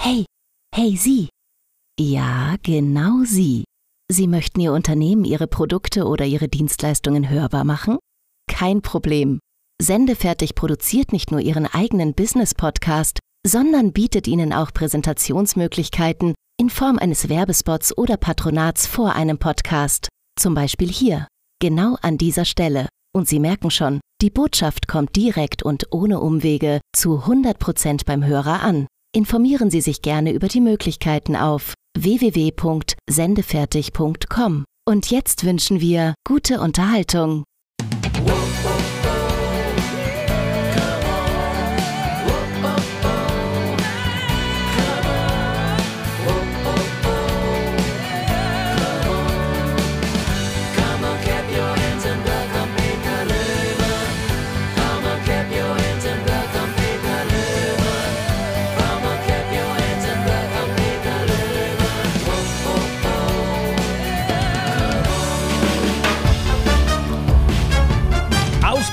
Hey, hey Sie. Ja, genau Sie. Sie möchten Ihr Unternehmen, Ihre Produkte oder Ihre Dienstleistungen hörbar machen? Kein Problem. Sendefertig produziert nicht nur Ihren eigenen Business-Podcast, sondern bietet Ihnen auch Präsentationsmöglichkeiten in Form eines Werbespots oder Patronats vor einem Podcast. Zum Beispiel hier, genau an dieser Stelle. Und Sie merken schon, die Botschaft kommt direkt und ohne Umwege zu 100% beim Hörer an. Informieren Sie sich gerne über die Möglichkeiten auf www.sendefertig.com. Und jetzt wünschen wir gute Unterhaltung.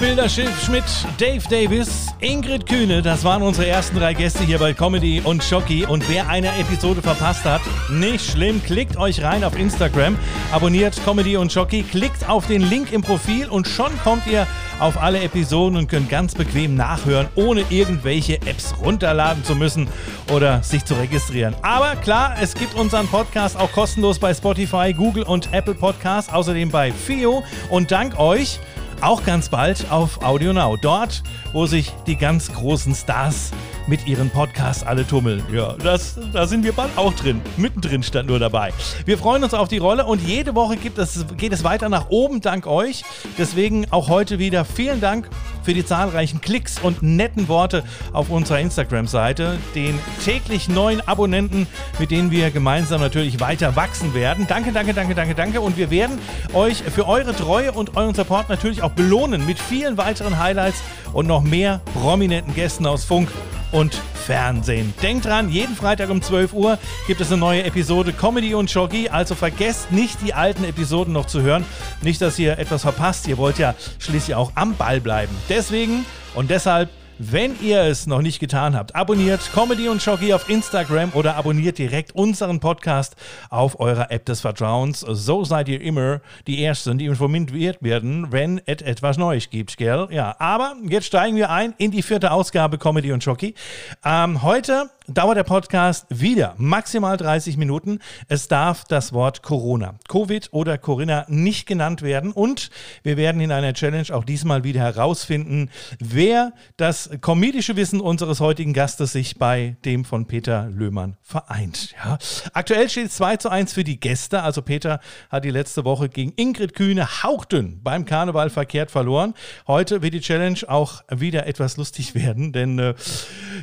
Ausbilder Schmidt, Dave Davis, Ingrid Kühne, das waren unsere ersten drei Gäste hier bei Comedy und Schocki. Und wer eine Episode verpasst hat, nicht schlimm, klickt euch rein auf Instagram, abonniert Comedy und Schocki, klickt auf den Link im Profil und schon kommt ihr auf alle Episoden und könnt ganz bequem nachhören, ohne irgendwelche Apps runterladen zu müssen oder sich zu registrieren. Aber klar, es gibt unseren Podcast auch kostenlos bei Spotify, Google und Apple Podcasts, außerdem bei FIO. Und dank euch auch ganz bald auf Audio Now. Dort, wo sich die ganz großen Stars mit ihren Podcasts alle tummeln. Ja, das, da sind wir bald auch drin. Mittendrin stand nur dabei. Wir freuen uns auf die Rolle und jede Woche gibt es, geht es weiter nach oben, dank euch. Deswegen auch heute wieder vielen Dank für die zahlreichen Klicks und netten Worte auf unserer Instagram-Seite, den täglich neuen Abonnenten, mit denen wir gemeinsam natürlich weiter wachsen werden. Danke, danke, danke, danke, danke. Und wir werden euch für eure Treue und euren Support natürlich auch belohnen mit vielen weiteren Highlights und noch mehr prominenten Gästen aus Funk und Fernsehen. Denkt dran, jeden Freitag um 12 Uhr gibt es eine neue Episode Comedy und Jockey. Also vergesst nicht, die alten Episoden noch zu hören. Nicht, dass ihr etwas verpasst. Ihr wollt ja schließlich auch am Ball bleiben. Deswegen und deshalb wenn ihr es noch nicht getan habt, abonniert Comedy und Shocky auf Instagram oder abonniert direkt unseren Podcast auf eurer App des Vertrauens. So seid ihr immer die Ersten, die informiert werden, wenn es etwas Neues gibt, gell? Ja, aber jetzt steigen wir ein in die vierte Ausgabe Comedy und Shocky. Ähm, heute dauert der Podcast wieder maximal 30 Minuten. Es darf das Wort Corona, Covid oder Corinna nicht genannt werden und wir werden in einer Challenge auch diesmal wieder herausfinden, wer das komedische Wissen unseres heutigen Gastes sich bei dem von Peter Löhmann vereint. Ja. Aktuell steht es 2 zu 1 für die Gäste. Also Peter hat die letzte Woche gegen Ingrid Kühne hauchdünn beim Karneval verkehrt verloren. Heute wird die Challenge auch wieder etwas lustig werden, denn äh,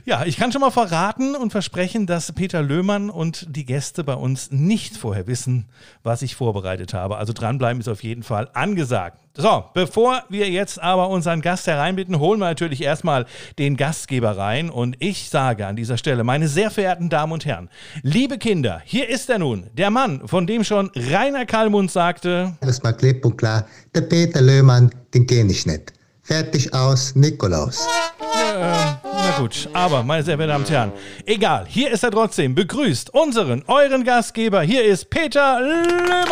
ja, ich kann schon mal verraten, und versprechen, dass Peter Löhmann und die Gäste bei uns nicht vorher wissen, was ich vorbereitet habe. Also dranbleiben ist auf jeden Fall angesagt. So, bevor wir jetzt aber unseren Gast hereinbitten, holen wir natürlich erstmal den Gastgeber rein. Und ich sage an dieser Stelle, meine sehr verehrten Damen und Herren, liebe Kinder, hier ist er nun, der Mann, von dem schon Rainer Kallmund sagte: Das war klipp und klar, der Peter Löhmann, den kenne ich nicht. Fertig aus, Nikolaus. Ja, na gut, aber meine sehr verehrten Damen und Herren, egal, hier ist er trotzdem. Begrüßt unseren, euren Gastgeber. Hier ist Peter Löhmann.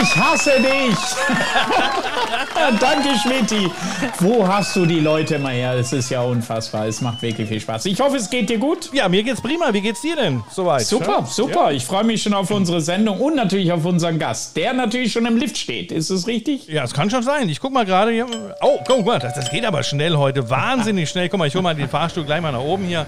Ich hasse dich. Danke, Schmidti. Wo hast du die Leute mal her? Es ist ja unfassbar. Es macht wirklich viel Spaß. Ich hoffe, es geht dir gut. Ja, mir geht's prima. Wie geht's dir denn soweit? Super, ja? super. Ja. Ich freue mich schon auf unsere Sendung und natürlich auf unseren Gast, der natürlich schon im Lift steht. Ist es richtig? Ja, es kann schon sein. Ich guck mal gerade hier. Oh, guck mal, das, das geht aber schnell heute. Wahnsinnig schnell. Guck mal, ich hole mal den Fahrstuhl gleich mal nach oben hier.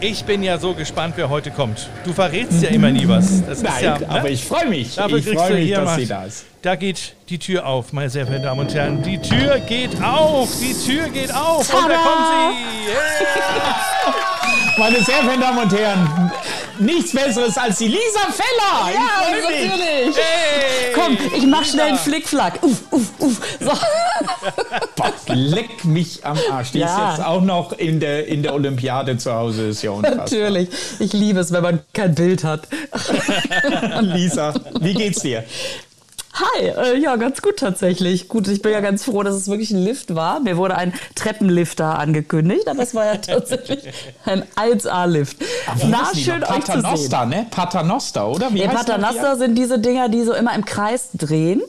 Ich bin ja so gespannt, wer heute kommt. Du verrätst ja immer nie was. Das Nein, ja, ne? aber ich freue mich. Dafür ich freue mich, dass sie da ist. Da geht die Tür auf, meine sehr verehrten Damen und Herren. Die Tür geht auf. Die Tür geht auf. Tada! Und da kommt sie. Yeah. meine sehr verehrten Damen und Herren, nichts Besseres als die Lisa Feller. Ja, natürlich. Hey. Komm, ich mach schnell einen Flickflack. Uff, uff, uff. So. Boah, leck mich am Arsch. Die ja. ist jetzt auch noch in der, in der Olympiade zu Hause. Ist ja unfassbar. Natürlich. Ich liebe es, wenn man kein Bild hat. Lisa, wie geht's dir? Hi, äh, ja, ganz gut tatsächlich. Gut, ich bin ja ganz froh, dass es wirklich ein Lift war. Mir wurde ein Treppenlifter angekündigt, aber es war ja tatsächlich ein 1A-Lift. Na, schön euch zu sehen. ne? Paternoster, oder? Wie ja, Paternoster sind diese Dinger, die so immer im Kreis drehen,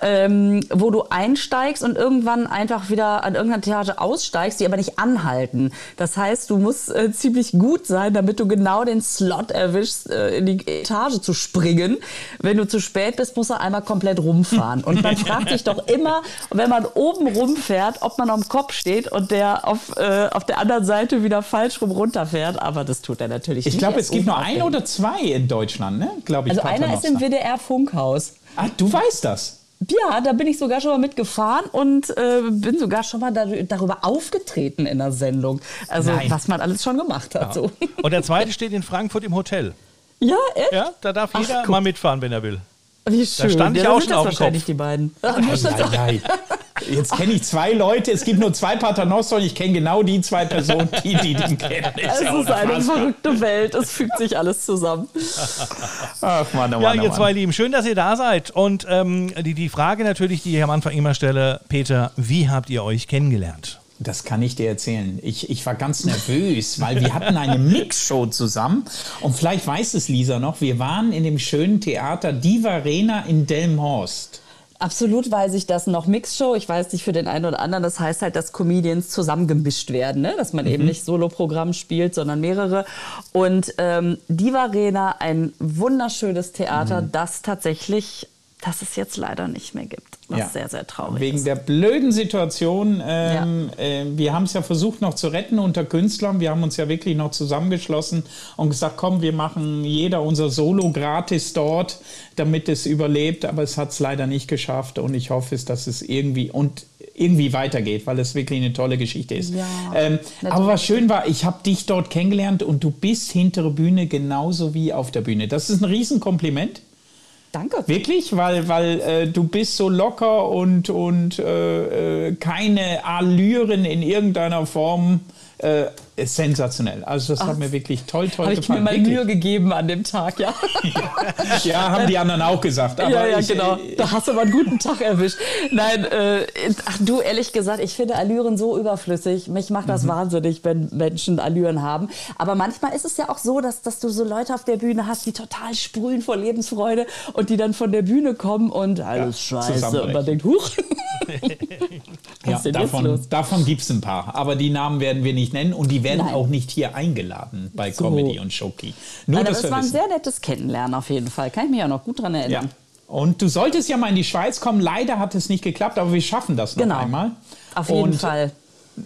ähm, wo du einsteigst und irgendwann einfach wieder an irgendeiner Etage aussteigst, die aber nicht anhalten. Das heißt, du musst äh, ziemlich gut sein, damit du genau den Slot erwischst, äh, in die Etage zu springen. Wenn du zu spät bist, muss er einmal komplett rumfahren. Und man fragt sich doch immer, wenn man oben rumfährt, ob man am Kopf steht und der auf, äh, auf der anderen Seite wieder falsch rum runterfährt. Aber das tut er natürlich ich nicht. Ich glaube, es gibt nur ein oder zwei in Deutschland, ne? Glaube ich. Also einer ist im WDR-Funkhaus. Ah, du weißt das. Ja, da bin ich sogar schon mal mitgefahren und äh, bin sogar schon mal da, darüber aufgetreten in der Sendung. Also Nein. was man alles schon gemacht hat. Ja. So. Und der zweite steht in Frankfurt im Hotel. Ja, echt? Ja, da darf jeder Ach, mal mitfahren, wenn er will. Wie schön. Da stand ich ja, auch schon auf dem wahrscheinlich Kopf. die beiden. Nein, nein, nein. Jetzt kenne ich zwei Leute, es gibt nur zwei Paternoster und ich kenne genau die zwei Personen, die, die den kennen. Es ja ist eine verrückte Welt, es fügt sich alles zusammen. Ach Mann, oh Mann, Ja, ihr oh zwei Lieben, schön, dass ihr da seid. Und ähm, die, die Frage natürlich, die ich am Anfang immer stelle, Peter, wie habt ihr euch kennengelernt? Das kann ich dir erzählen. Ich, ich war ganz nervös, weil wir hatten eine Mixshow zusammen. Und vielleicht weiß es Lisa noch, wir waren in dem schönen Theater Diva Arena in Delmhorst. Absolut weiß ich das noch. Mixshow, ich weiß nicht für den einen oder anderen, das heißt halt, dass Comedians zusammengemischt werden, ne? dass man mhm. eben nicht Soloprogramm spielt, sondern mehrere. Und ähm, Diva Arena, ein wunderschönes Theater, mhm. das tatsächlich, das es jetzt leider nicht mehr gibt was ja. sehr, sehr traurig Wegen ist. der blöden Situation. Ähm, ja. äh, wir haben es ja versucht noch zu retten unter Künstlern. Wir haben uns ja wirklich noch zusammengeschlossen und gesagt, komm, wir machen jeder unser Solo gratis dort, damit es überlebt. Aber es hat es leider nicht geschafft und ich hoffe, dass es irgendwie und irgendwie weitergeht, weil es wirklich eine tolle Geschichte ist. Ja, ähm, aber was schön war, ich habe dich dort kennengelernt und du bist hintere Bühne genauso wie auf der Bühne. Das ist ein Riesenkompliment. Danke. Wirklich, weil, weil äh, du bist so locker und, und äh, äh keine Allüren in irgendeiner Form äh, sensationell. Also das Ach, hat mir wirklich toll, toll gefallen. Habe ich mir mal Mühe gegeben an dem Tag, ja. ja, haben die anderen auch gesagt. ja, ja, ich, genau. Äh, da hast du aber einen guten Tag erwischt. Nein, äh, ach du, ehrlich gesagt, ich finde Allüren so überflüssig. Mich macht das mhm. wahnsinnig, wenn Menschen Allüren haben. Aber manchmal ist es ja auch so, dass, dass du so Leute auf der Bühne hast, die total sprühen vor Lebensfreude und die dann von der Bühne kommen und alles ja, scheiße. Und man denkt, huch. ja, davon, davon gibt es ein paar. Aber die Namen werden wir nicht nennen und die werden Nein. auch nicht hier eingeladen bei so. Comedy und Shoki. Nur Nein, das war ein wissen. sehr nettes Kennenlernen auf jeden Fall. Kann ich mich ja noch gut dran erinnern. Ja. Und du solltest ja mal in die Schweiz kommen. Leider hat es nicht geklappt, aber wir schaffen das noch genau. einmal. Auf jeden und Fall.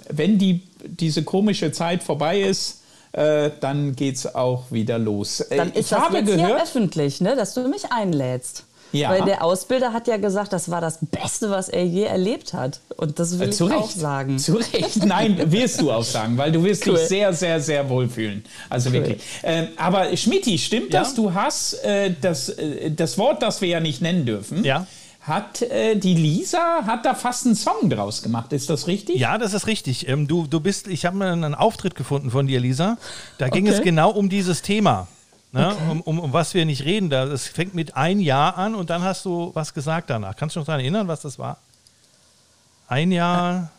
Wenn die, diese komische Zeit vorbei ist, äh, dann geht es auch wieder los. Äh, dann ist ich das habe jetzt gehört, öffentlich, ne, dass du mich einlädst. Ja. Weil der Ausbilder hat ja gesagt, das war das Beste, was er je erlebt hat. Und das will äh, ich Recht. auch sagen. Zu Recht. Nein, wirst du auch sagen, weil du wirst cool. dich sehr, sehr, sehr wohlfühlen. Also cool. wirklich. Äh, aber Schmidti, stimmt ja? das? Du hast äh, das, äh, das Wort, das wir ja nicht nennen dürfen. Ja hat äh, die Lisa hat da fast einen Song draus gemacht. Ist das richtig? Ja, das ist richtig. Ähm, du, du bist, ich habe einen Auftritt gefunden von dir, Lisa. Da ging okay. es genau um dieses Thema. Ne? Okay. Um, um, um, was wir nicht reden. Das fängt mit ein Jahr an und dann hast du was gesagt danach. Kannst du noch daran erinnern, was das war? Ein Jahr.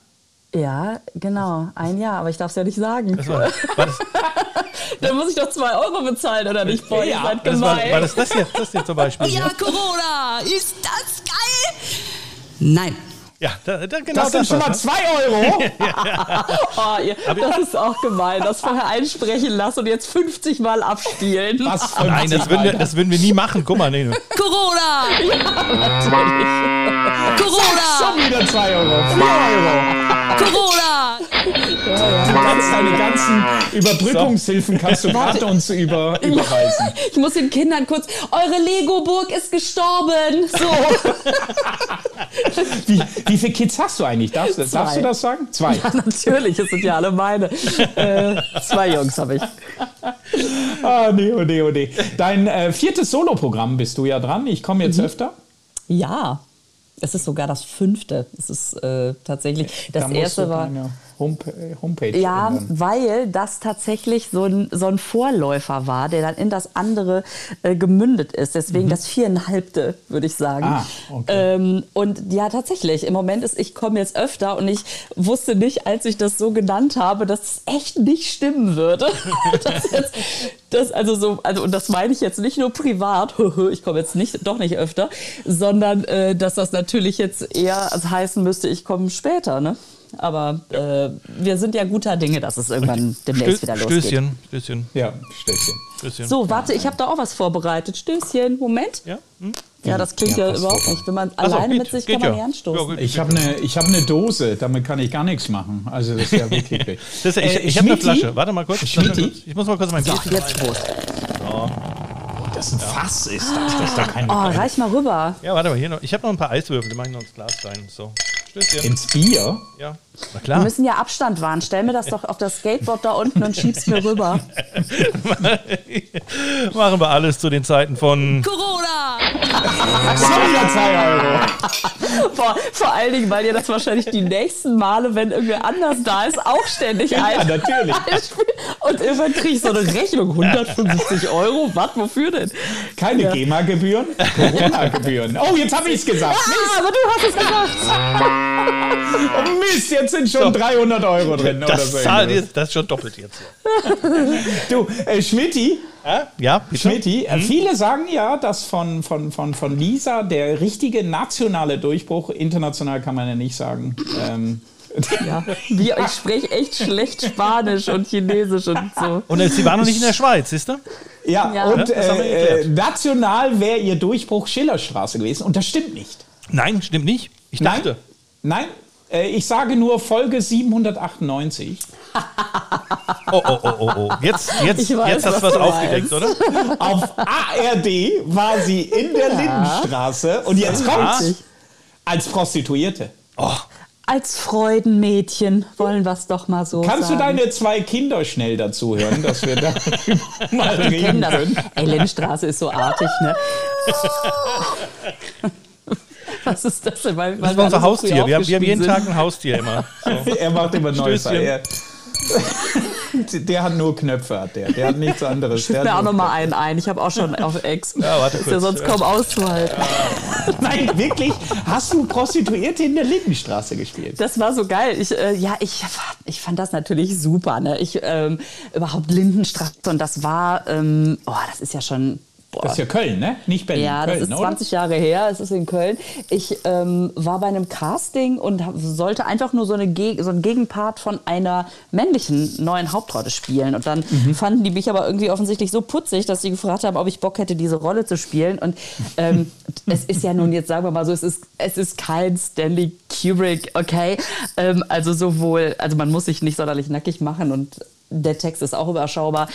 Ja, genau, ein Jahr, aber ich darf es ja nicht sagen. Das war, war das? Dann muss ich doch zwei Euro bezahlen, oder nicht? Boah, ja, seid gemein. War, war, das das jetzt, das jetzt zum Beispiel? Ja, Corona, ist das geil? Nein. Ja, da, da, genau das sind das schon mal ne? zwei Euro. oh, ihr, das ist auch gemein. Das vorher einsprechen lassen und jetzt 50 Mal abspielen. Was Nein, das würden, wir, das würden wir nie machen. Guck mal, nee. Corona! Ja, natürlich. Corona! Schon wieder zwei Euro. Vier Euro. Corona! Du kannst deine ganzen Überbrückungshilfen kannst du uns über, überweisen. Ich muss den Kindern kurz, eure Lego-Burg ist gestorben. So. wie, wie viele Kids hast du eigentlich? Darfst, darfst, du das sagen? Zwei. Ja, natürlich, es sind ja alle meine. Äh, zwei Jungs habe ich. Ah, nee, oh nee, oh nee. Dein äh, viertes Soloprogramm bist du ja dran. Ich komme jetzt mhm. öfter. Ja, es ist sogar das fünfte. Es ist äh, tatsächlich, das erste war, Home Homepage Ja, ändern. weil das tatsächlich so ein, so ein Vorläufer war, der dann in das andere äh, gemündet ist. Deswegen das viereinhalbte, würde ich sagen. Mhm. Ah, okay. ähm, und ja, tatsächlich, im Moment ist, ich komme jetzt öfter und ich wusste nicht, als ich das so genannt habe, dass es echt nicht stimmen würde. das jetzt, das also so, also, und das meine ich jetzt nicht nur privat, ich komme jetzt nicht, doch nicht öfter, sondern äh, dass das natürlich jetzt eher also heißen müsste, ich komme später, ne? Aber äh, wir sind ja guter Dinge, dass es irgendwann demnächst wieder losgeht. Stößchen, Stößchen, Ja, Stößchen. Stößchen. So, warte, ich habe da auch was vorbereitet. Stößchen, Moment. Ja? Hm? Ja, das klingt ja, Ja, überhaupt nicht. Wenn man Ach so, alleine geht, mit sich kann man ja. nicht anstoßen. Ich habe eine ich hab ne Dose, damit kann ich gar nichts machen. Also das ist ja wirklich ich Äh, ich habe eine? Flasche. Warte mal kurz. Schmidti? Ich muss mal kurz mein So, Bierchen jetzt Prost. Das ist ein Fass ist das. Das ist doch kein Oh, reich mal rüber. Ja, warte mal, hier noch. Ich habe noch ein paar Eiswürfel, die mache ich noch ins Glas rein. So. Stößchen. ins Bier. Ja. Na Wir klar. müssen ja Abstand wahren. Stell mir das doch auf das Skateboard da unten und schieb's mir rüber. Machen wir alles zu den Zeiten von. Corona! So, wieder 2 Euro. Vor, vor allen Dingen, weil ihr das wahrscheinlich die nächsten Male, wenn irgendwer anders da ist, auch ständig Ja, ein. natürlich. Und irgendwann kriege ich so eine Rechnung, 150 Euro. Was, wofür denn? Keine GEMA-Gebühren, Corona-Gebühren. Oh, jetzt habe ich es gesagt. Ah, aber du hast es gesagt. Oh Mist, jetzt sind schon 300 Euro drin. oder Das, so jetzt, das ist schon doppelt jetzt. Du, äh, Schmidti, Ja, bitte? Schmidti, äh, viele sagen ja, dass von, von, von, von Lisa der richtige nationale Durchbruch, international kann man ja nicht sagen, ähm, Ja, wie, ich spreche echt schlecht Spanisch und Chinesisch und so. Und sie war noch nicht in der Schweiz, siehst du? Ja, Ja. und wir äh, äh, national wäre ihr Durchbruch Schillerstraße gewesen. Und das stimmt nicht. Nein, stimmt nicht. Ich dachte. Nein, nein äh, ich sage nur Folge 798. Oh, oh, oh, oh, oh. Jetzt, jetzt, weiß, jetzt hast du was du aufgedeckt, oder? Auf ARD war sie in der Lindenstraße und jetzt kommt's als Prostituierte. Als Freudenmädchen wollen wir es doch mal so Kannst du sagen. deine zwei Kinder schnell dazu hören, dass wir da mal kennen reden das. können? Ey, Lennstraße ist so artig, ne? Was ist das denn? Weil, Das war unser Haustier. Wir haben, wir haben jeden Tag ein Haustier immer. So. Er macht immer Neues. Er, der hat nur Knöpfe, hat der. Der hat nichts anderes. Schütt mir auch nur noch mal einen ein. Ich habe auch schon auf Ex. Ja, warte ist ja kurz. sonst kaum auszuhalten. Knöpfe. Nein, wirklich. Hast du Prostituierte in der Lindenstraße gespielt? Das war so geil. Ich, äh, ja, ich, ich fand das natürlich super. Ne? Ich, ähm, überhaupt Lindenstraße und das war, ähm, oh, das ist ja schon. Boah. Das ist ja Köln, ne? Nicht Berlin. Ja, das Köln, ist oder? 20 Jahre her, es ist in Köln. Ich ähm, war bei einem Casting und sollte einfach nur so, eine Ge so einen Gegenpart von einer männlichen neuen Hauptrolle spielen. Und dann Mhm. fanden die mich aber irgendwie offensichtlich so putzig, dass sie gefragt haben, ob ich Bock hätte, diese Rolle zu spielen. Und ähm, es ist ja nun jetzt, sagen wir mal so, es ist, es ist kein Stanley Kubrick, okay? Ähm, also sowohl, also man muss sich nicht sonderlich nackig machen und der Text ist auch überschaubar.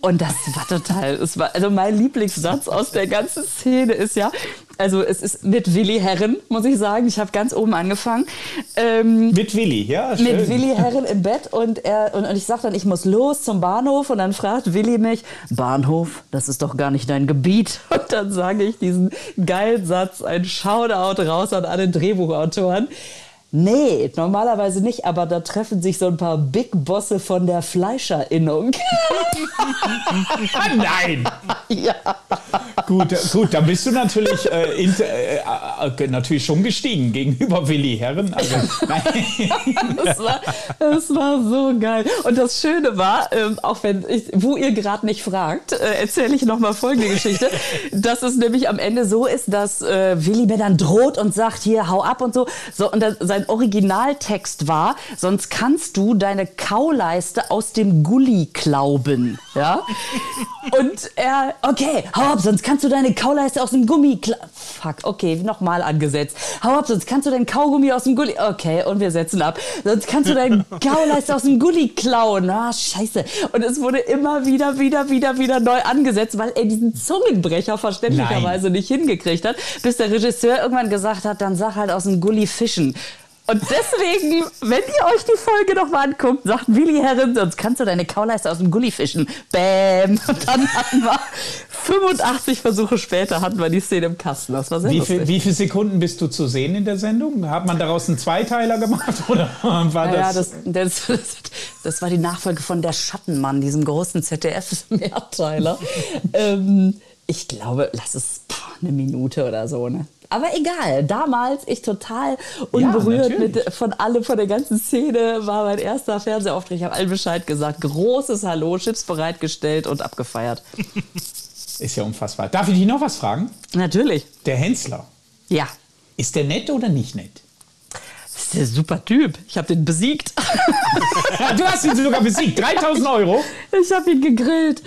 Und das war total, es war, also mein Lieblingssatz aus der ganzen Szene ist ja, also es ist mit Willi Herren, muss ich sagen. Ich habe ganz oben angefangen. Ähm, Mit Willi, ja, schön. mit Willi Herren im Bett und, er, und, und ich sage dann, ich muss los zum Bahnhof und dann fragt Willi mich, Bahnhof, das ist doch gar nicht dein Gebiet. Und dann sage ich diesen geilen Satz, ein Shoutout raus an alle Drehbuchautoren. Nee, normalerweise nicht, aber da treffen sich so ein paar Big Bosse von der Fleischerinnung. Ah, Nein! ja. Gut, äh, gut, da bist du natürlich, äh, inter, äh, äh, natürlich schon gestiegen gegenüber Willi Herren. Also. Das war, das war so geil. Und das Schöne war, ähm, auch wenn ich, wo ihr gerade nicht fragt, äh, erzähle ich noch mal folgende Geschichte, dass es nämlich am Ende so ist, dass äh, Willi mir dann droht und sagt, hier, hau ab und so. so und das, sein Originaltext war, sonst kannst du deine Kauleiste aus dem Gully klauben. Ja? Und er, okay, hau ab, sonst kannst du deine Kauleiste aus dem Gummi Fuck, okay, nochmal angesetzt. Hau ab, sonst kannst du deinen Kaugummi aus dem Gully. Okay, und wir setzen ab. Sonst kannst du deinen Kauleiste aus dem Gully klauen. Ah, scheiße. Und es wurde immer wieder, wieder, wieder, wieder neu angesetzt, weil er diesen Zungenbrecher verständlicherweise nicht hingekriegt hat, bis der Regisseur irgendwann gesagt hat, dann sag halt aus dem Gully fischen. Und deswegen, wenn ihr euch die Folge noch mal anguckt, sagt Willi Herren, sonst kannst du deine Kauleiste aus dem Gully fischen. Bäm. Und dann hatten wir 85 Versuche später hatten wir die Szene im Kasten. Das war sehr Wie, viel, wie viele Sekunden bist du zu sehen in der Sendung? Hat man daraus einen Zweiteiler gemacht oder war Ja, das? das, das, das war die Nachfolge von Der Schattenmann, diesem großen ZDF-Mehrteiler. ähm, ich glaube, lass es pff, eine Minute oder so. Ne? Aber egal, damals ich total unberührt natürlich. mit, von allem, von der ganzen Szene, war mein erster Fernsehauftritt. Ich habe allen Bescheid gesagt. Großes Hallo, Chips bereitgestellt und abgefeiert. Ist ja unfassbar. Darf ich dich noch was fragen? Natürlich. Der Hensler, Ja. ist der nett oder nicht nett? Das ist der super Typ. Ich habe den besiegt. Du hast ihn sogar besiegt. 3000 Euro. Ich habe ihn gegrillt.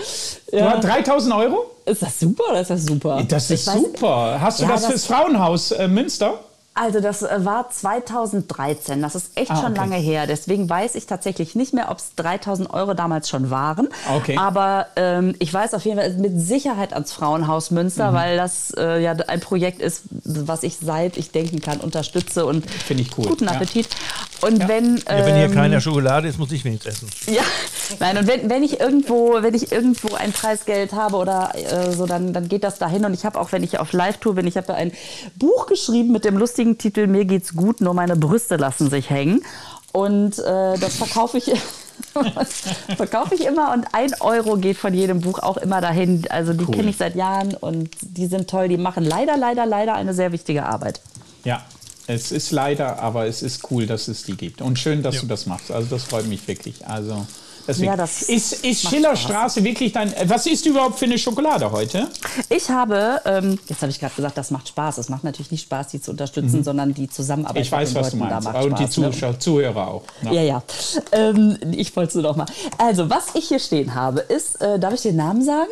Du Ja. hast 3000 Euro? Ist das super oder ist das super? Das ist weiß- super. Hast du Ja, das, das- fürs Frauenhaus äh, Münster? Also das äh, war 2013, das ist echt Ah, schon okay. lange her. Deswegen weiß ich tatsächlich nicht mehr, ob es 3000 Euro damals schon waren. Okay. Aber ähm, ich weiß auf jeden Fall mit Sicherheit ans Frauenhaus Mhm. Münster, weil das äh, ja ein Projekt ist, was ich seit ich denken kann unterstütze und Finde ich cool, guten ja. Appetit. Und wenn Ja, wenn hier ähm, keiner Schokolade ist, muss ich wenigstens essen. ja, nein, und wenn, wenn ich irgendwo, wenn ich irgendwo ein Preisgeld habe oder äh, so, dann, dann geht das dahin. Und ich habe auch, wenn ich auf Live-Tour bin, ich habe da ein Buch geschrieben mit dem lustigen Titel Mir geht's gut, nur meine Brüste lassen sich hängen. Und äh, das verkaufe ich. verkaufe ich immer und ein Euro geht von jedem Buch auch immer dahin. Also die Cool. kenne ich seit Jahren und die sind toll. Die machen leider, leider, leider eine sehr wichtige Arbeit. Ja. Es ist leider, aber es ist cool, dass es die gibt. Und schön, dass du das machst. Also das freut mich wirklich. Also deswegen. Ja, das ist ist Schillerstraße wirklich dein. Was ist überhaupt für eine Schokolade heute? Ich habe, ähm, jetzt habe ich gerade gesagt, das macht Spaß. Es macht natürlich nicht Spaß, die zu unterstützen, sondern die Zusammenarbeit Mhm. Ich weiß, was du Leuten, meinst. da macht Und die Spaß, ne? Zuschauer, Zuhörer auch. Ja. Ja, ja. Ähm, ich wollte es noch mal. Also, was ich hier stehen habe, ist, äh, darf ich den Namen sagen?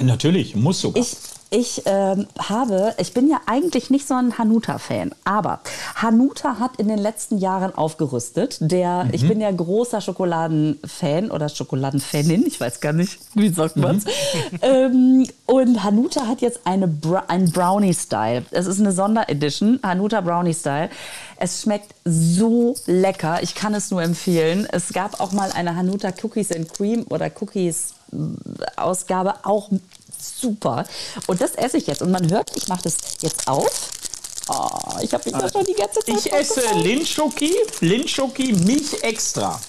Natürlich, muss sogar. Ich, ich ähm, habe, ich bin ja eigentlich nicht so ein Hanuta-Fan, aber Hanuta hat in den letzten Jahren aufgerüstet. Der, Mhm. Ich bin ja großer Schokoladenfan oder Schokoladenfanin, ich weiß gar nicht, wie sagt man's. Mhm. ähm, und Hanuta hat jetzt eine Bra ein Brownie-Style. Es ist eine Sonderedition, Hanuta Brownie-Style. Es schmeckt so lecker, ich kann es nur empfehlen. Es gab auch mal eine Hanuta Cookies and Cream oder Cookies Ausgabe auch super. Und das esse ich jetzt. Und man hört, ich mache das jetzt auf. Oh, ich habe mich da schon die ganze Zeit Ich esse. Lindschoki, Lindschoki Milch extra.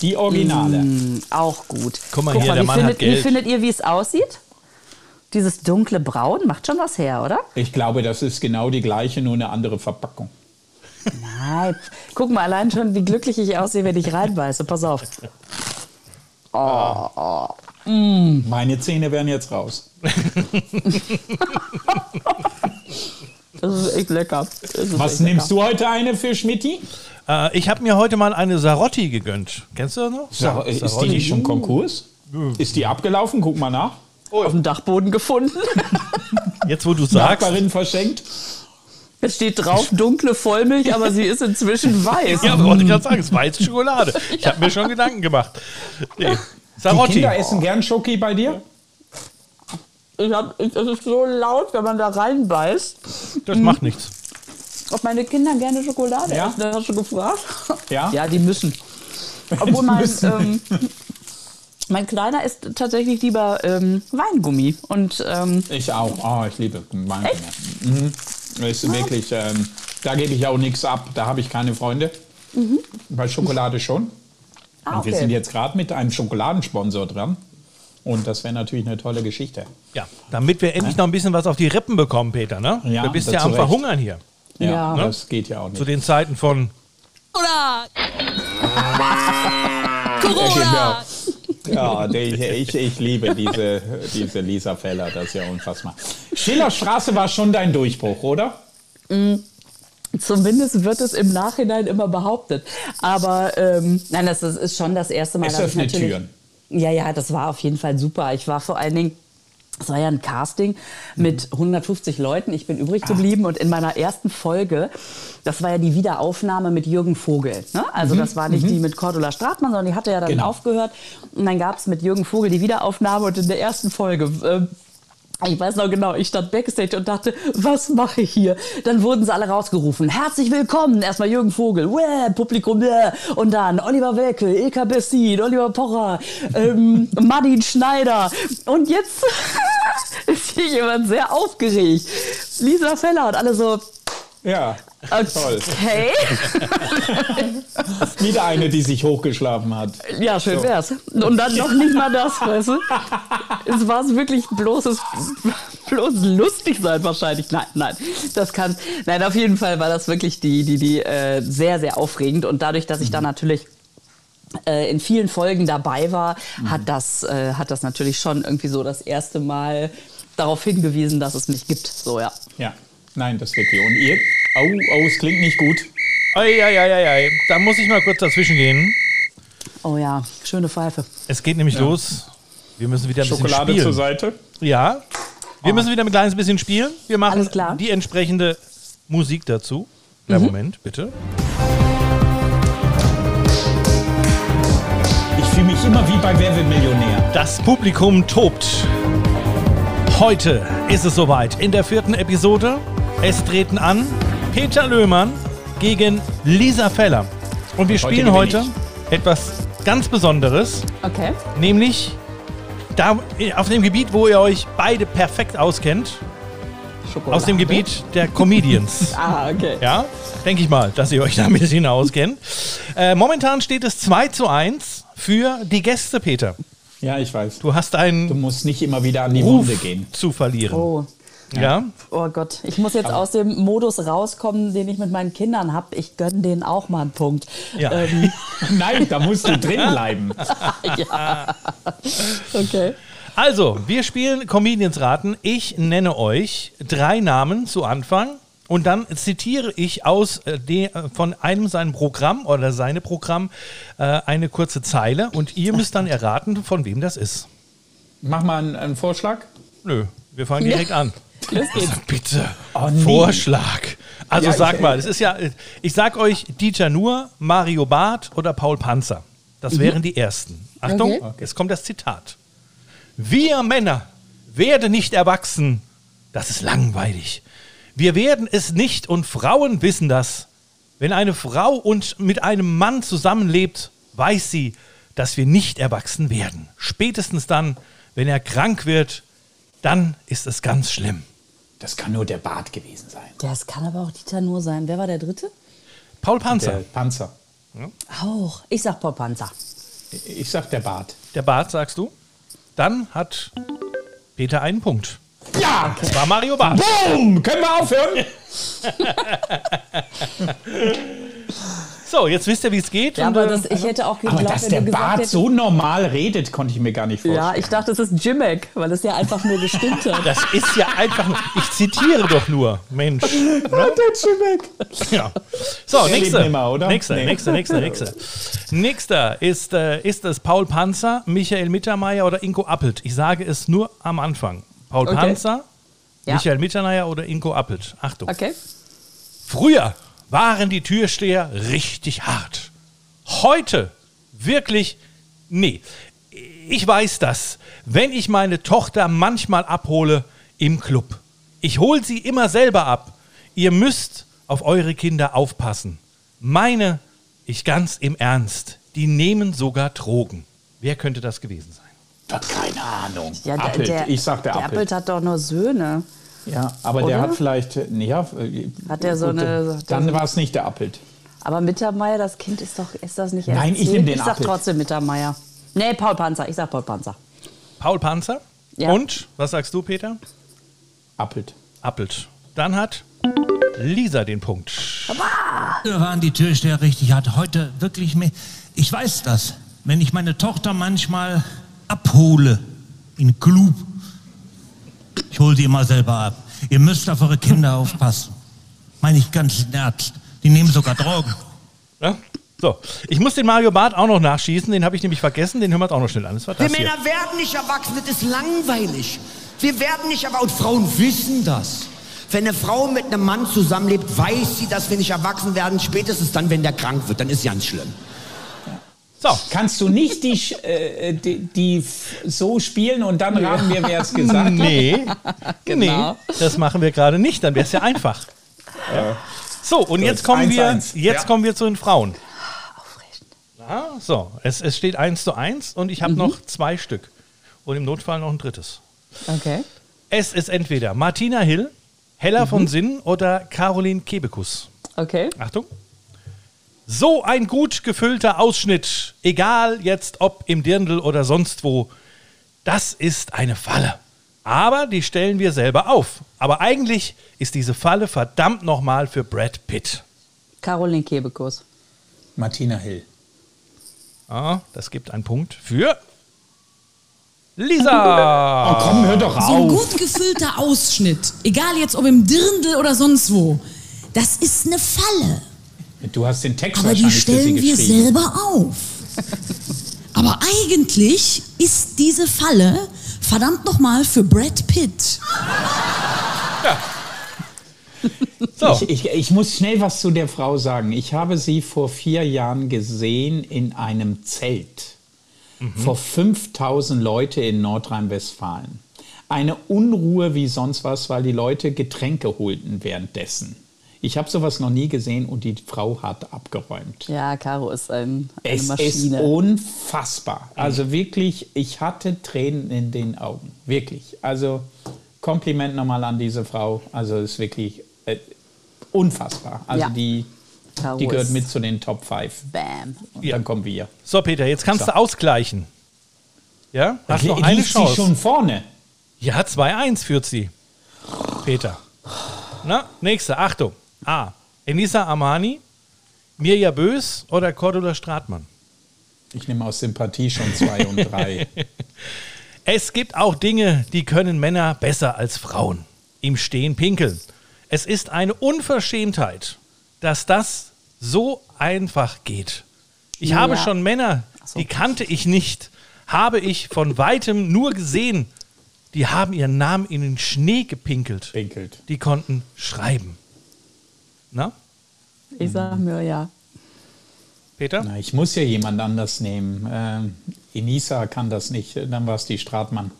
Die Originale. Mm, auch gut. Guck mal hier, mal, der wie, Mann hat findet, wie Geld. findet ihr, wie es aussieht? Dieses dunkle Braun macht schon was her, oder? Ich glaube, das ist genau die gleiche, nur eine andere Verpackung. Nein. Guck mal allein schon, wie glücklich ich aussehe, wenn ich reinbeiße. Pass auf. Meine Zähne wären jetzt raus. Das ist echt lecker. Ist Was echt nimmst lecker. du heute eine für Schmidti? Äh, ich habe mir heute mal eine Sarotti gegönnt. Kennst du das noch? Sa ist die nicht schon Konkurs? Ist die abgelaufen? Guck mal nach. Auf dem Dachboden gefunden. Jetzt, wo du sagst. Nachbarin verschenkt. Es steht drauf dunkle Vollmilch, aber sie ist inzwischen weiß. Ja, wollte ich gerade sagen, es ist weiße Schokolade. Ich habe mir schon Gedanken gemacht. Nee. Die Sarotti. Kinder essen gern Schoki bei dir? Ich hab, ich, es ist so laut, wenn man da reinbeißt. Das macht nichts. Ob meine Kinder gerne Schokolade Ja? essen, das hast du gefragt? Ja? Ja, die müssen. Obwohl mein, Müssen. ähm, mein Kleiner isst tatsächlich lieber ähm, Weingummi. Und ähm, Ich auch. Oh, ich liebe Weingummi. Mhm. Ist wirklich, ähm, da gebe ich auch nichts ab. Da habe ich keine Freunde. Bei Schokolade schon. Mhm. ah, Und wir okay. sind jetzt gerade mit einem Schokoladensponsor dran. Und das wäre natürlich eine tolle Geschichte. Ja, damit wir endlich noch ein bisschen was auf die Rippen bekommen, Peter, ne? Ja, du bist ja am recht. Verhungern hier. Ja, Ja. das geht ja auch nicht. Zu den Zeiten von. Ja, ja die, ich, ich liebe diese, diese Lisa Feller, das ist ja unfassbar. Schillerstraße war schon dein Durchbruch, oder? Zumindest wird es im Nachhinein immer behauptet. Aber ähm, nein, das ist, ist schon das erste Mal. Es öffnet Türen. Ja, ja, das war auf jeden Fall super. Ich war vor allen Dingen. Es war ja ein Casting mit 150 Leuten. Ich bin übrig geblieben und in meiner ersten Folge, das war ja die Wiederaufnahme mit Jürgen Vogel. Ne? Also das war nicht die mit Cordula Stratmann, sondern die hatte ja dann Genau. aufgehört. Und dann gab es mit Jürgen Vogel die Wiederaufnahme und in der ersten Folge ähm, ich weiß noch genau, ich stand backstage und dachte, was mache ich hier? Dann wurden sie alle rausgerufen. Herzlich willkommen. Erstmal Jürgen Vogel, Wäh, Publikum, Wäh. und dann Oliver Welke, Ilka Bessin, Oliver Pocher, ähm, Martin Schneider. Und jetzt ist hier jemand sehr aufgeregt. Lisa Feller und alle so, Ja, toll. okay. Wieder eine, die sich hochgeschlafen hat. Ja, schön wär's. Und dann noch nicht mal das, weißt du? Es war wirklich bloßes, bloß lustig sein wahrscheinlich. Nein, nein, das kann, nein, auf jeden Fall war das wirklich die, die, die äh, sehr, sehr aufregend. Und dadurch, dass ich da natürlich äh, in vielen Folgen dabei war, hat das, äh, hat das natürlich schon irgendwie so das erste Mal darauf hingewiesen, dass es mich gibt. So, ja. Ja, nein, das wirklich. Und ihr? Au, au, es klingt nicht gut. Eieieiei, da muss ich mal kurz dazwischen gehen. Oh ja, schöne Pfeife. Es geht nämlich los. Wir müssen wieder ein Schokolade bisschen zur spielen. Seite. Ja, wir müssen wieder ein kleines bisschen spielen. Wir machen Alles klar. die entsprechende Musik dazu. Ja, Moment, bitte. Ich fühle mich immer wie bei Wer wird Millionär. Das Publikum tobt. Heute ist es soweit. In der vierten Episode. Es treten an Peter Löhmann gegen Lisa Feller. Und wir Heute spielen gewinne heute etwas ganz Besonderes. Okay. Nämlich da, auf dem Gebiet, wo ihr euch beide perfekt auskennt. Schokolade. Aus dem Gebiet der Comedians. Ah, okay. Ja, denke ich mal, dass ihr euch da ein bisschen auskennt. Äh, momentan steht es 2 zu 1 für die Gäste, Peter. Ja, ich weiß. Du hast Du einen musst nicht immer wieder an die Ruf Wunde gehen. zu verlieren. Oh. Ja. Oh Gott, ich muss jetzt aus dem Modus rauskommen, den ich mit meinen Kindern habe. Ich gönne denen auch mal einen Punkt. Ja. Ähm, Nein, da musst du drin bleiben. ja. Okay. Also, wir spielen Comedians raten. Ich nenne euch drei Namen zu Anfang und dann zitiere ich aus äh, de, äh, von einem seinem Programm oder seine Programm äh, eine kurze Zeile und ihr müsst dann erraten, von wem das ist. Mach mal einen, einen Vorschlag. Nö, wir fangen direkt an. Los geht's. Bitte. Oh, nee. Vorschlag. Also Ja, ich- sag mal, es ist ja, ich sag euch Dieter Nuhr, Mario Barth oder Paul Panzer. Das wären die ersten. Achtung, Okay. jetzt kommt das Zitat. Wir Männer werden nicht erwachsen. Das ist langweilig. Wir werden es nicht und Frauen wissen das. Wenn eine Frau und mit einem Mann zusammenlebt, weiß sie, dass wir nicht erwachsen werden. Spätestens dann, wenn er krank wird, dann ist es ganz schlimm. Das kann nur der Bart gewesen sein. Das kann aber auch Dieter nur sein. Wer war der dritte? Paul Panzer. Der Panzer. Auch. Ich sag Paul Panzer. Ich sag der Bart. Der Bart, sagst du? Dann hat Peter einen Punkt. Ja! Das war Mario Barth. Boom! Können wir aufhören? So, jetzt wisst ihr, wie es geht. Ja, Und, aber äh, das, ich hätte auch Aber geglaubt, dass wenn der Bart hättest, so normal redet, konnte ich mir gar nicht vorstellen. Ja, ich dachte, es ist Jimmick, weil es ja einfach nur gestimmt hat. das ist ja einfach nur. Ich zitiere doch nur. Mensch. der Schimek. Ja. So, Der nächster. lebt nimmer, oder? Nächster, Nee. nächster, nächster, nächster. Nächster ist, äh, ist es Paul Panzer, Michael Mittermeier oder Inko Appelt. Ich sage es nur am Anfang. Paul Okay. Panzer, Ja. Michael Mittermeier oder Inko Appelt. Achtung. Okay. Früher waren die Türsteher richtig hart. Heute wirklich, nee. Ich weiß das, wenn ich meine Tochter manchmal abhole im Club. Ich hole sie immer selber ab. Ihr müsst auf eure Kinder aufpassen. Meine, ich ganz im Ernst, die nehmen sogar Drogen. Wer könnte das gewesen sein? Keine Ahnung. Ja, der, Appelt. der, ich sag der, der Appelt. Appelt hat doch nur Söhne. Ja, aber der Oder? hat vielleicht, äh, nee, ja, äh, Hat der so gut, eine- Dann war es nicht der Appelt. Aber Mittermeier, das Kind ist doch, ist das nicht Nein, ich erzählt? nehm den Ich sag Appelt. trotzdem Mittermeier. Nee, Paul Panzer. Ich sag Paul Panzer. Paul Panzer? Ja. Und, was sagst du, Peter? Appelt. Appelt. Dann hat Lisa den Punkt. Früher waren die Türsteher richtig hart. Heute wirklich mehr. Ich weiß das. Wenn ich meine Tochter manchmal abhole in Club, ich hole die immer selber ab. Ihr müsst auf eure Kinder aufpassen. Meine ich ganz Ernst. Die nehmen sogar Drogen. Ja? So, ich muss den Mario Barth auch noch nachschießen, den habe ich nämlich vergessen, den hören wir uns auch noch schnell an. Das war Wir das hier. Männer werden nicht erwachsen, das ist langweilig. Wir werden nicht erwachsen. Und Frauen wissen das. Wenn eine Frau mit einem Mann zusammenlebt, weiß sie, dass wir nicht erwachsen werden. Spätestens dann, wenn der krank wird, dann ist ganz schlimm. So, Kannst du nicht die, Sch- äh, die, die so spielen und dann raten wir, wer es gesagt hat? nee, Genau. nee, das machen wir gerade nicht, dann wäre es ja einfach. So, und jetzt kommen wir, 1-1. jetzt Ja. kommen wir zu den Frauen. Aufregend. Ja, so, es, es steht 1 zu 1 und ich habe noch zwei Stück. Und im Notfall noch ein drittes. Okay. Es ist entweder Martina Hill, Hella von Sinn oder Caroline Kebekus. Okay. Achtung. So ein gut gefüllter Ausschnitt, egal jetzt ob im Dirndl oder sonst wo, das ist eine Falle. Aber die stellen wir selber auf. Aber eigentlich ist diese Falle verdammt nochmal für Brad Pitt. Caroline Kebekus. Martina Hill. Ah, das gibt einen Punkt für Lisa. Oh komm, hör doch So ein auf. gut gefüllter Ausschnitt, egal jetzt ob im Dirndl oder sonst wo, das ist eine Falle. Du hast den Text Aber die stellen wir selber auf. Aber eigentlich ist diese Falle verdammt nochmal für Brad Pitt. So, Ich, ich, ich muss schnell was zu der Frau sagen. Ich habe sie vor vier Jahren gesehen in einem Zelt. Vor 5000 Leute in Nordrhein-Westfalen. Eine Unruhe wie sonst was, weil die Leute Getränke holten währenddessen. Ich habe sowas noch nie gesehen und die Frau hat abgeräumt. Ja, Caro ist ein, eine Es ist Maschine. unfassbar. Also wirklich, ich hatte Tränen in den Augen. Wirklich. Also Kompliment nochmal an diese Frau. Also es ist wirklich äh, unfassbar. Also Ja. die, Caro die gehört ist- mit zu den Top 5. Bam. Und Ja. dann kommen wir. so Peter, jetzt kannst So. du ausgleichen. Ja, hast noch Liegt eine sie Chance. schon vorne. Ja, 2-1 führt sie. Peter. Na, nächste, Achtung. A. Enisa Amani, Mirja Bös oder Cordula Stratmann? Ich nehme aus Sympathie schon zwei und drei. Es gibt auch Dinge, die können Männer besser als Frauen. Im Stehen pinkeln. Es ist eine Unverschämtheit, dass das so einfach geht. Ich Ja. habe schon Männer, die kannte ich nicht, habe ich von weitem nur gesehen, die haben ihren Namen in den Schnee gepinkelt. Pinkelt. Die konnten schreiben. Na, Ich sag mir ja. Peter? Na, ich muss ja jemand anders nehmen. Ähm, Inisa kann das nicht. Dann war es die Stratmann.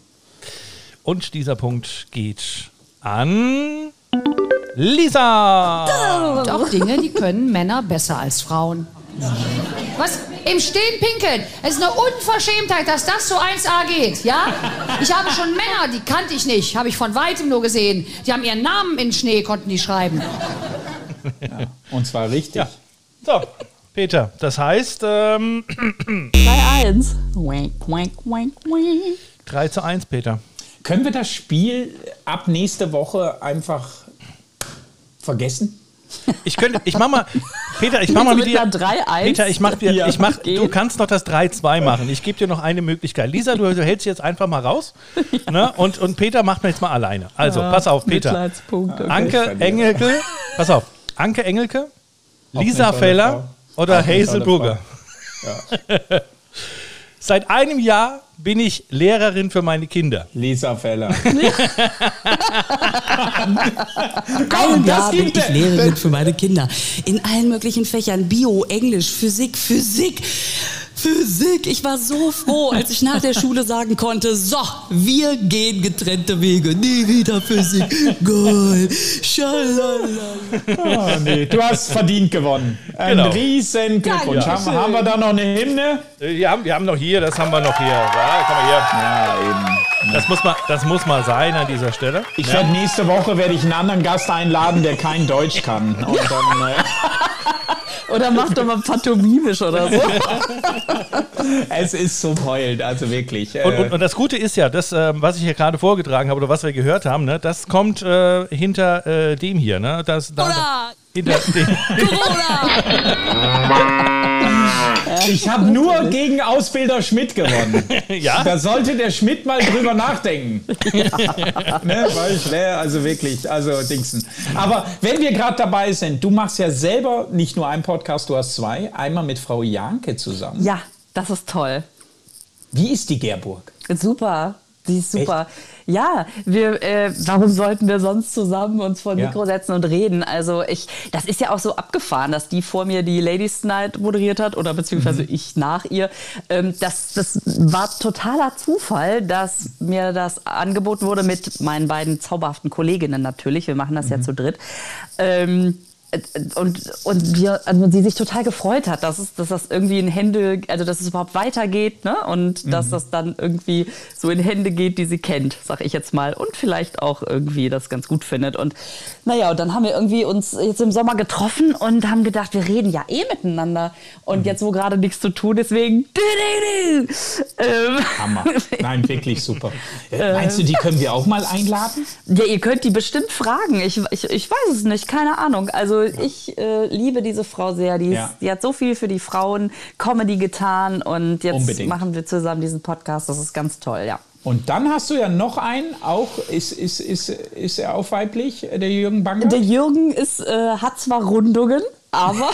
Und dieser Punkt geht an Lisa. Doch Dinge, die können Männer besser als Frauen. Was? Im Stehen pinkeln. Es ist eine Unverschämtheit, dass das so 1A geht, ja? Ich habe schon Männer, die kannte ich nicht, habe ich von weitem nur gesehen. Die haben ihren Namen in Schnee, konnten die schreiben. Und zwar richtig. Ja. So, Peter, das heißt ähm, 3-1. Wank, wank, wank, wank. 3 zu 1, Peter. Können wir das Spiel ab nächste Woche einfach vergessen? Ich könnte, ich mach mal, Peter, ich mach mal mit Mit dir. einer 3-1? Peter, ich mach dir, Ja, ich mach, du kannst noch das 3-2 machen. Ich gebe dir noch eine Möglichkeit. Lisa, du, du hältst jetzt einfach mal raus. Ne? Und, und Peter macht mir jetzt mal alleine. Also, pass auf, Peter. Okay. Anke. Engelke, pass auf. Anke Engelke, Lisa Feller oder Auch Hazel Brugger. Seit einem Jahr bin ich Lehrerin für meine Kinder. Lisa Feller. Ein Jahr bin ich er. Lehrerin für meine Kinder. In allen möglichen Fächern. Bio, Englisch, Physik, Physik. Physik. Ich war so froh, als ich nach der Schule sagen konnte, so, wir gehen getrennte Wege. Nie wieder Physik. Geil. Schalala. Oh, nee, du hast verdient gewonnen. Ein Genau. riesen Glückwunsch. Haben, haben wir da noch eine Hymne? Äh, Wir haben, wir haben noch hier, das haben wir noch hier. Ja, komm mal hier. Ja, eben. Das muss mal, das muss mal sein an dieser Stelle. Ich werde nächste Woche werde ich einen anderen Gast einladen, der kein Deutsch kann. Und dann, äh, Oder mach doch mal pantomimisch oder so. es ist zum Heulen, also wirklich. Äh, Und, und, und das Gute ist ja, das, ähm, was ich hier gerade vorgetragen habe oder was wir gehört haben, ne, das kommt äh, hinter äh, dem hier. Ne? Das, da, Oder hinter dem. Corona. ich habe nur gegen Ausbilder Schmidt gewonnen. ja? Da sollte der Schmidt mal drüber nachdenken. ne, weil ich wäre also wirklich, also Dingsen. Aber wenn wir gerade dabei sind, du machst ja selber nicht nur einen Podcast, du hast zwei. Einmal mit Frau Janke zusammen. Ja, das ist toll. Wie ist die Gerburg? Super. Die ist super. Ja, wir, äh, warum sollten wir sonst zusammen uns vor ein Ja. Mikro setzen und reden? Also ich, das ist ja auch so abgefahren, dass die vor mir die Ladies Night moderiert hat oder beziehungsweise Mhm. ich nach ihr. Ähm, das, das war totaler Zufall, dass mir das angeboten wurde mit meinen beiden zauberhaften Kolleginnen natürlich. Wir machen das ja Mhm. zu dritt. Ähm, und, und wir, also sie sich total gefreut hat, dass, es, dass das irgendwie in Hände, also dass es überhaupt weitergeht, ne? Und dass das dann irgendwie so in Hände geht, die sie kennt, sag ich jetzt mal. Und vielleicht auch irgendwie das ganz gut findet. Und naja, und dann haben wir irgendwie uns jetzt im Sommer getroffen und haben gedacht, wir reden ja eh miteinander. Und jetzt, wo gerade nichts zu tun, deswegen. Ähm, Hammer. Nein, wirklich super. Äh, Meinst du, die können wir auch mal einladen? Ja, ihr könnt die bestimmt fragen. Ich, ich, ich weiß es nicht, keine Ahnung. Also ich äh, liebe diese Frau sehr. Die, ist, die hat so viel für die Frauen Comedy getan und jetzt Unbedingt. machen wir zusammen diesen Podcast. Das ist ganz toll, ja. Und dann hast du ja noch einen, auch ist, ist, ist, ist er auch weiblich, der Jürgen Banger? Der Jürgen ist, äh, hat zwar Rundungen, aber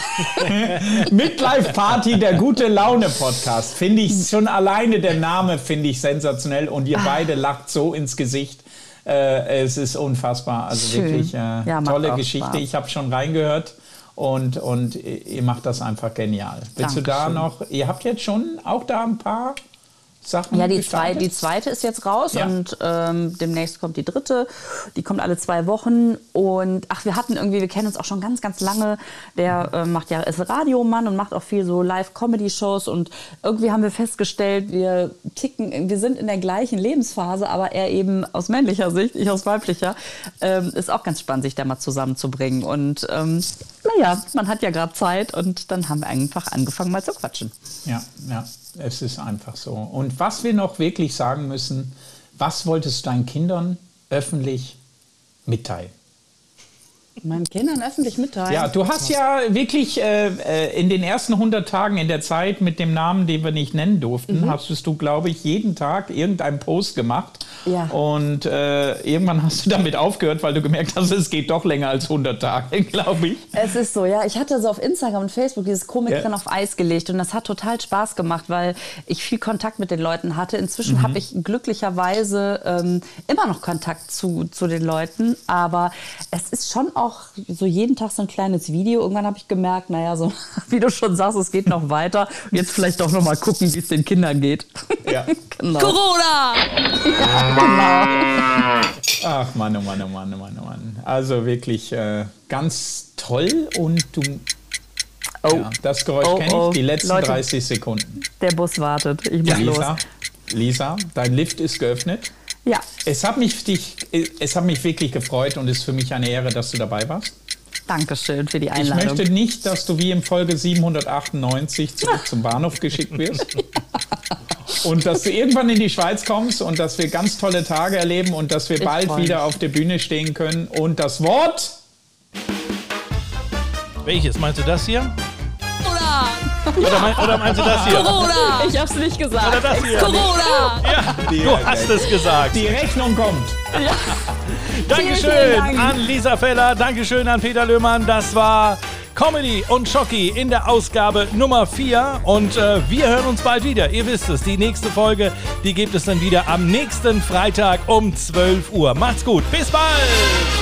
Midlife Party, der gute Laune Podcast. Finde ich schon alleine der Name finde ich sensationell und ihr beide lacht so ins Gesicht. Äh, es ist unfassbar. Also Schön. wirklich äh, Ja, tolle Geschichte. Spaß. Ich habe schon reingehört und, und ihr macht das einfach genial. Willst du da Dankeschön. noch, ihr habt jetzt schon auch da ein paar Sachen Ja, die, zwei, die zweite ist jetzt raus Ja. und ähm, demnächst kommt die dritte. Die kommt alle zwei Wochen. Und ach, wir hatten irgendwie, wir kennen uns auch schon ganz, ganz lange. Der äh, macht ja, ist Radiomann und macht auch viel so Live-Comedy-Shows. Und irgendwie haben wir festgestellt, wir ticken, wir sind in der gleichen Lebensphase, aber er eben aus männlicher Sicht, ich aus weiblicher. Ähm, ist auch ganz spannend, sich da mal zusammenzubringen. Und ähm, naja, man hat ja gerade Zeit und dann haben wir einfach angefangen mal zu quatschen. Ja, ja, es ist einfach so. Und was wir noch wirklich sagen müssen, was wolltest du deinen Kindern öffentlich mitteilen? Meinen Kindern öffentlich mitteilen. Ja, du hast ja wirklich äh, äh, in den ersten 100 Tagen in der Zeit mit dem Namen, den wir nicht nennen durften, Mhm. hast du, glaube ich, jeden Tag irgendeinen Post gemacht. Ja. Und äh, irgendwann hast du damit aufgehört, weil du gemerkt hast, es geht doch länger als 100 Tage, glaube ich. Es ist so, ja. Ich hatte so auf Instagram und Facebook dieses Komikrennen Ja. auf Eis gelegt und das hat total Spaß gemacht, weil ich viel Kontakt mit den Leuten hatte. Inzwischen Mhm. habe ich glücklicherweise ähm, immer noch Kontakt zu, zu den Leuten, aber es ist schon auch so jeden Tag so ein kleines Video. Irgendwann habe ich gemerkt, naja, so wie du schon sagst, es geht noch weiter. Und jetzt vielleicht doch noch mal gucken, wie es den Kindern geht. Ja. genau. Corona! Ach Mann, oh Mann, oh Mann, oh Mann, oh Mann. Also wirklich äh, ganz toll und du. Oh. Ja, das Geräusch Oh, kenne ich, oh. die letzten Leute. 30 Sekunden. Der Bus wartet. Ich muss Lisa, los. Lisa, dein Lift ist geöffnet. Ja, Es hat, mich, dich, es hat mich wirklich gefreut und es ist für mich eine Ehre, dass du dabei warst. danke schön für die Ich Einladung. möchte nicht, dass du wie in Folge 798 zurück zum Bahnhof geschickt wirst. Und dass du irgendwann in die Schweiz kommst und dass wir ganz tolle Tage erleben und dass wir Ich bald mich. wieder auf der Bühne stehen können. Und das Wort Welches? Meinst du das hier? Oder, mein, oder meinst du das hier? Corona! ich hab's nicht gesagt. Oder das hier? Corona! Ja, du hast es gesagt. Die Rechnung kommt. Dankeschön Vielen, vielen Dank. an Lisa Feller, Dankeschön an Peter Löhmann. Das war Comedy und Schocki in der Ausgabe Nummer 4. Und äh, wir hören uns bald wieder. Ihr wisst es, die nächste Folge, die gibt es dann wieder am nächsten Freitag um 12 Uhr. Macht's gut, bis bald!